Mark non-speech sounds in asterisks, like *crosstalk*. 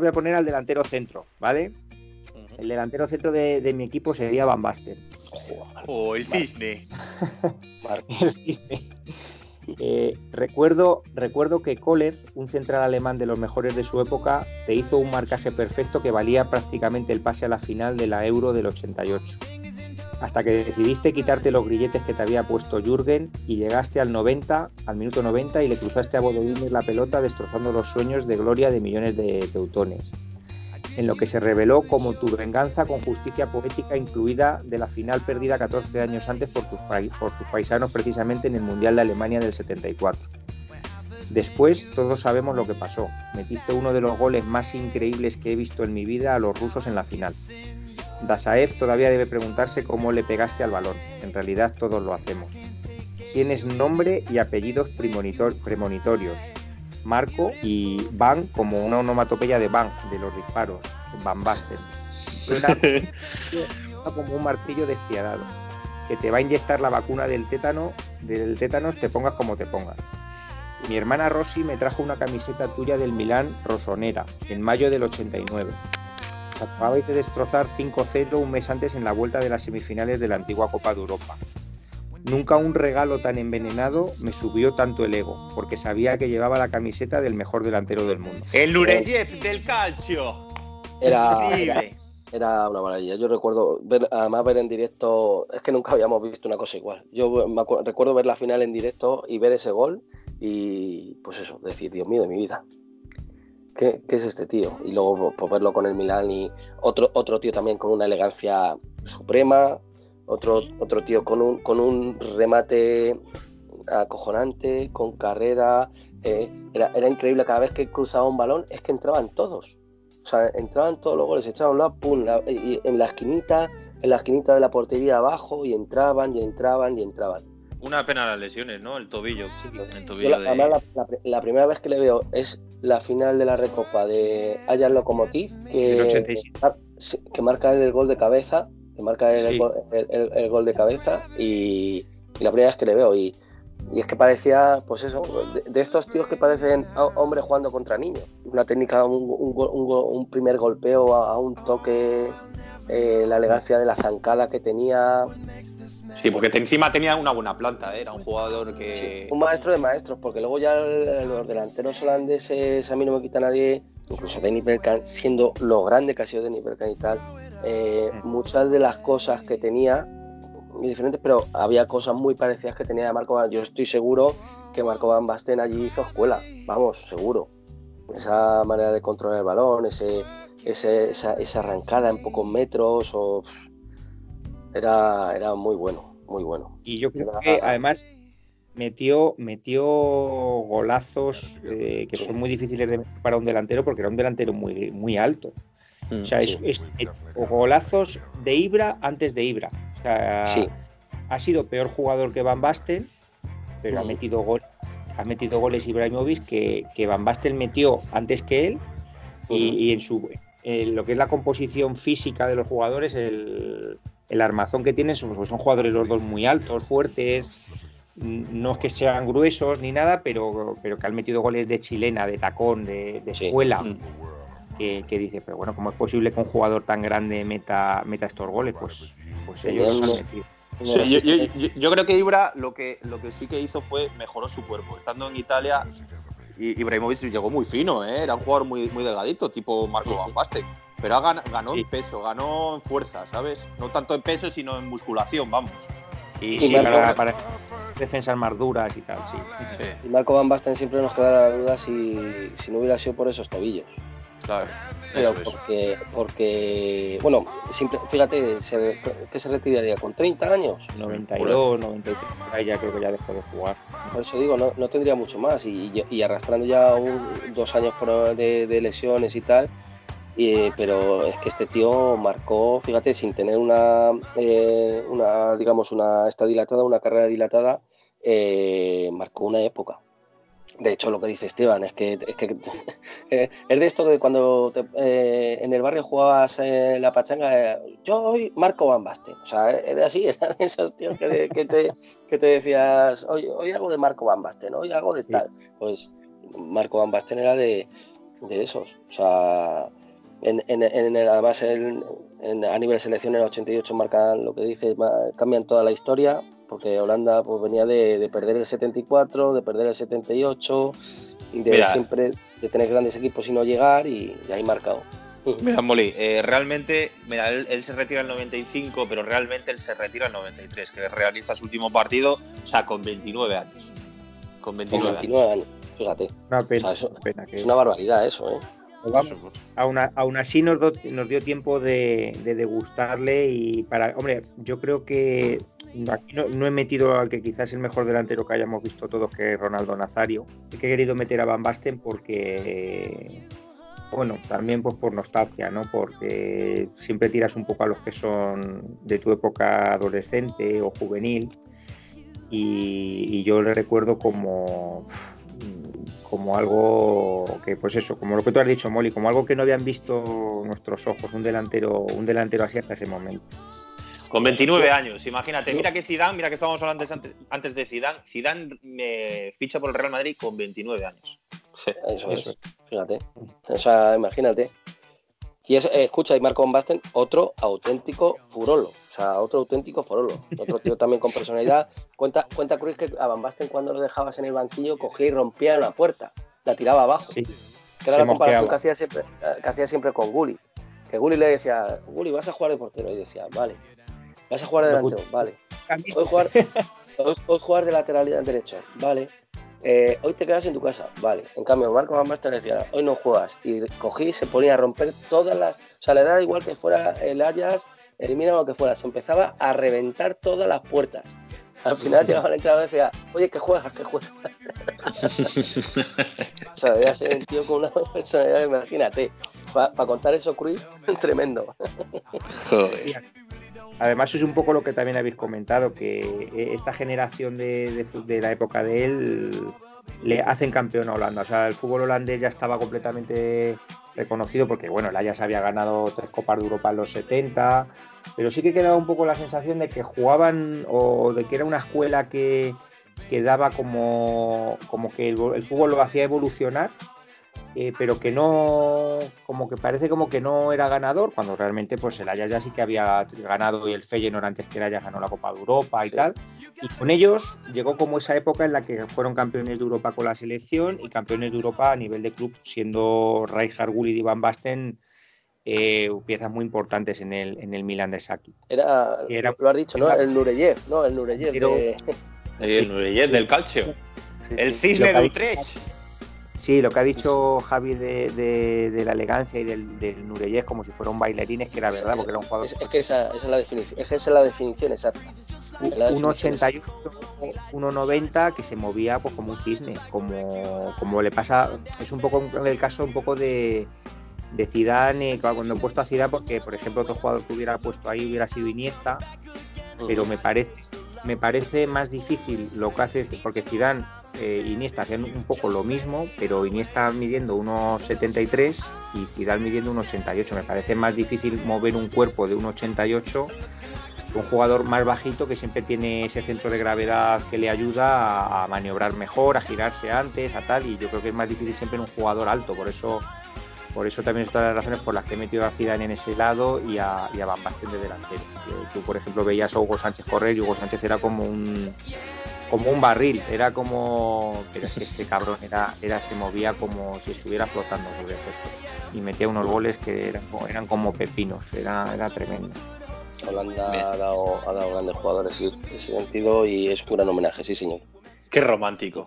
voy a poner al delantero centro, ¿vale? El delantero centro de, mi equipo sería Van Basten. Oh, el cisne. *laughs* el cisne. Eh, recuerdo, recuerdo que Kohler, un central alemán de los mejores de su época, te hizo un marcaje perfecto que valía prácticamente el pase a la final de la Euro del 88. Hasta que decidiste quitarte los grilletes que te había puesto Jürgen y llegaste al 90, al minuto 90 y le cruzaste a Bodolines la pelota destrozando los sueños de gloria de millones de teutones en lo que se reveló como tu venganza con justicia poética incluida de la final perdida 14 años antes por tus, por tus paisanos precisamente en el Mundial de Alemania del 74. Después todos sabemos lo que pasó. Metiste uno de los goles más increíbles que he visto en mi vida a los rusos en la final. Dasaev todavía debe preguntarse cómo le pegaste al balón. En realidad todos lo hacemos. Tienes nombre y apellidos premonitorios. Marco y Van como una onomatopeya de Van, de los disparos, Van Basten. *laughs* Suena como un martillo despiadado, que te va a inyectar la vacuna del tétano, del tétanos te pongas como te pongas. Mi hermana Rosy me trajo una camiseta tuya del Milán Rosonera, en mayo del 89. Acababais de destrozar 5-0 un mes antes en la vuelta de las semifinales de la antigua Copa de Europa. Nunca un regalo tan envenenado me subió tanto el ego, porque sabía que llevaba la camiseta del mejor delantero del mundo. El Nureyev del calcio. Era, era, una maravilla. Yo recuerdo, ver, además ver en directo, es que nunca habíamos visto una cosa igual. Yo recuerdo ver la final en directo y ver ese gol y pues eso, decir, Dios mío de mi vida. ¿Qué, es este tío? Y luego pues, verlo con el Milán y otro, otro tío también con una elegancia suprema, otro, otro tío con un, con un remate acojonante, con carrera. Eh, era, increíble cada vez que cruzaba un balón, es que entraban todos. O sea, entraban todos los goles, echaban la pum, y en la esquinita, en la esquinita de la portería abajo, y entraban, y entraban, y entraban. Una pena las lesiones, ¿no? El tobillo. la, primera vez que le veo es la final de la Recopa de Ayan Lokomotiv, que, que marca el gol de cabeza marca el, gol, de cabeza y, la primera vez que le veo y, es que parecía, pues eso, de, estos tíos que parecen hombres jugando contra niños. Una técnica, un, primer golpeo a, un toque, eh, la elegancia de la zancada que tenía. Sí, porque encima tenía una buena planta, ¿eh? era un jugador que... un maestro de maestros, porque luego ya los delanteros holandeses, a mí no me quita nadie, incluso Denny Bergkamp, siendo lo grande que ha sido Denny Bergkamp y tal, eh, muchas de las cosas que tenía diferentes, pero había cosas muy parecidas que tenía de Marco Van. Yo estoy seguro que Marco Van Basten allí hizo escuela, vamos, seguro. Esa manera de controlar el balón, ese, esa, arrancada en pocos metros, o, era, era muy bueno, muy bueno. Y yo creo que además metió, metió golazos eh, que son muy difíciles de para un delantero porque era un delantero muy, muy alto. Mm, o sea, es, golazos de Ibra antes de Ibra. O sea, ha sido peor jugador que Van Basten, pero ha mm. metido goles, ha metido goles Ibrahimovic que, que Van Basten metió antes que él y, en su lo que es la composición física de los jugadores, el, armazón que tienen, son, son jugadores los dos muy altos, fuertes, no es que sean gruesos ni nada, pero, pero que han metido goles de chilena, de tacón, de, escuela. Mm que, dice, pero bueno, ¿cómo es posible que un jugador tan grande meta, meta estos goles? Pues, pues ellos han metido. yo, creo que Ibra lo que, lo que sí que hizo fue mejoró su cuerpo. Estando en Italia, Ibrahimovic llegó muy fino, ¿eh? era un jugador muy, muy delgadito, tipo Marco Van Basten. Pero ganó, en peso, ganó en fuerza, ¿sabes? No tanto en peso, sino en musculación, vamos. Y, sí, para, defensas más duras y tal, sí. Y Marco Van Basten siempre nos queda la duda si, si no hubiera sido por esos tobillos. Claro. Pero porque, porque, bueno, fíjate, que se retiraría con 30 años. 92, 93, ahí ya creo que ya dejó de jugar. Por eso digo, no, tendría mucho más y, arrastrando ya dos años de, lesiones y tal. pero es que este tío marcó, fíjate, sin tener una, eh, una digamos, una esta dilatada, una carrera dilatada, eh, marcó una época. De hecho, lo que dice Esteban es que es, que, *laughs* eh, es de esto de cuando eh, en el barrio jugabas eh, la pachanga, yo hoy Marco Van Basten. O sea, era así, *laughs* eran esos tíos que, te, que te decías, hoy, hoy hago de Marco Van Basten, hoy hago de tal. Pues Marco Van Basten era de, de esos. O sea, en, en, además a nivel de selección en el 88 marcan lo que dice, cambian toda la historia, porque Holanda pues, venía de, perder el 74, de perder el 78, y de siempre de tener grandes equipos y no llegar, y, ahí marcado. *laughs* Mira, Molly, eh, realmente, mira, él, se retira el 95, pero realmente él se retira el 93, que realiza su último partido, o sea, con 29 años. Con 29, años. fíjate. Es una barbaridad eso, ¿eh? aún, así nos, dio tiempo de, degustarle y para, hombre, yo creo que aquí no, he metido al que quizás es el mejor delantero que hayamos visto todos, que es Ronaldo Nazario. He querido meter a Van Basten porque, bueno, también pues por nostalgia, ¿no? Porque siempre tiras un poco a los que son de tu época adolescente o juvenil y yo le recuerdo como como algo que, pues eso, como lo que tú has dicho, Molly, como algo que no habían visto nuestros ojos, un delantero, un delantero así hasta ese momento. Con 29 años, imagínate, mira que Zidane, mira que estábamos hablando antes, antes de Zidane, Zidane me ficha por el Real Madrid con 29 años. Eso, es, fíjate. O sea, imagínate. Y es, eh, escucha, y Marco Van Basten, otro auténtico furolo. O sea, otro auténtico furolo. Otro tío también con personalidad. Cuenta, cuenta Cruz que a Van Basten cuando lo dejabas en el banquillo cogía y rompía la puerta. La tiraba abajo. Que era la comparación que hacía, siempre, que hacía siempre con Gulli. Que Gulli le decía, Gulli, vas a jugar de portero. Y decía, vale. Vas a jugar de delantero, vale. Hoy jugar, *laughs* hoy jugar de lateral derecho, vale. Eh, hoy te quedas en tu casa, vale. En cambio, Marco Van Basten decía, hoy no juegas. Y cogí y se ponía a romper todas las. O sea, le da igual que fuera el Ayas, elimina lo que fuera. Se empezaba a reventar todas las puertas. Al final llegaba el entrenador y decía, oye, que juegas, que juegas. *laughs* o sea, debía ser un tío con una personalidad, imagínate. Para contar eso, Cruz, *laughs* tremendo. Joder. Además es un poco lo que también habéis comentado, que esta generación de, de, la época de él le hacen campeón a Holanda. O sea, el fútbol holandés ya estaba completamente reconocido porque, bueno, el Ajax había ganado tres Copas de Europa en los 70, pero sí que quedaba un poco la sensación de que jugaban o de que era una escuela que, que daba como, como que el fútbol lo hacía evolucionar eh, pero que no, como que parece como que no era ganador, cuando realmente pues el Ajax ya sí que había ganado y el Feyenoord antes que el Ajax ganó la Copa de Europa y tal. Y con ellos llegó como esa época en la que fueron campeones de Europa con la selección y campeones de Europa a nivel de club, siendo Rijkaard, Gullit y Van Basten eh, piezas muy importantes en el, en el Milan de Saki. Era, lo has dicho, ¿no? El Nureyev, ¿no? El Nureyev, El Nureyev del calcio. el cisne de Utrecht. Sí, lo que ha dicho Javi de, la elegancia y del, del Nureyes como si fuera un bailarín es que era verdad, porque era un jugador. Es, que esa, es la definición, esa es la definición exacta. Un 88, 1,90 que se movía pues, como un cisne, como, como le pasa. Es un poco el caso un poco de, de Zidane, cuando he puesto a Zidane, porque por ejemplo otro jugador que hubiera puesto ahí hubiera sido Iniesta, pero me parece me parece más difícil lo que hace, porque Zidane eh, Iniesta hacían un poco lo mismo, pero Iniesta midiendo unos 73 y Zidane midiendo un 88. Me parece más difícil mover un cuerpo de un 88 un jugador más bajito que siempre tiene ese centro de gravedad que le ayuda a, maniobrar mejor, a girarse antes, a tal, y yo creo que es más difícil siempre en un jugador alto, por eso por eso también es todas las razones por las que he metido a Zidane en ese lado y a, y Van Basten de delantero. Tú, por ejemplo, veías a Hugo Sánchez correr y Hugo Sánchez era como un como un barril, era como pero es que este cabrón era, era se movía como si estuviera flotando sobre el y metía unos goles que eran, eran como pepinos, era, era tremendo. Holanda ha dado, ha dado grandes jugadores en ese sentido y es un gran homenaje, sí señor. Qué romántico.